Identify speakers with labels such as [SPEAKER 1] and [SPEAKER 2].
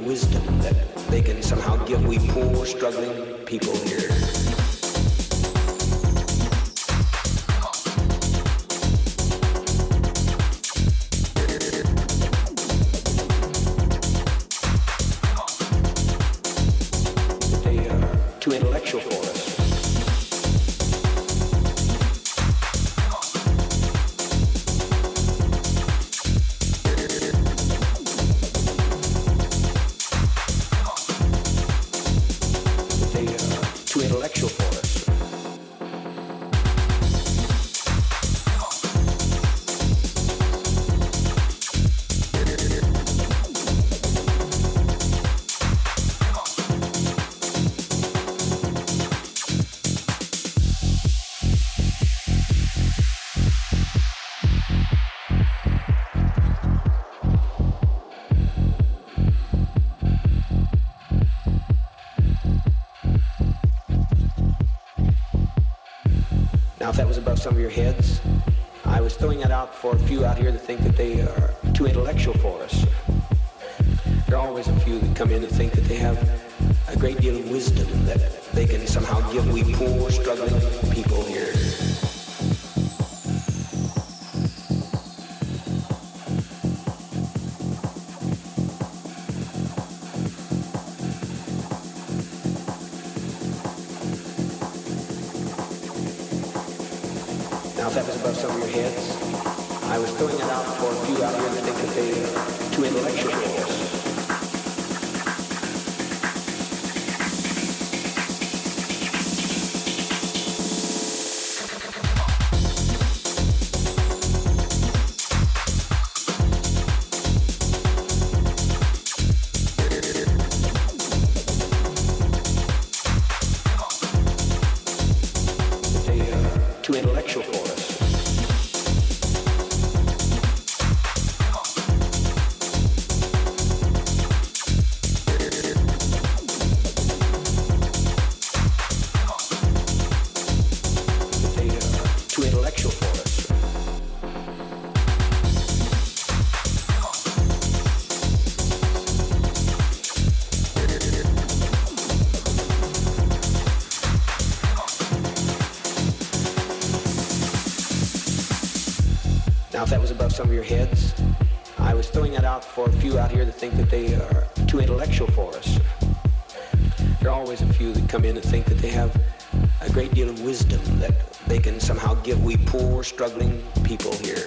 [SPEAKER 1] wisdom that they can somehow give we poor, struggling people here. Some of your heads, I was throwing that out for a few out here that think that they are too intellectual for us. There are always a few that come in and think that they have a great deal of wisdom that they can somehow give we poor, struggling people here.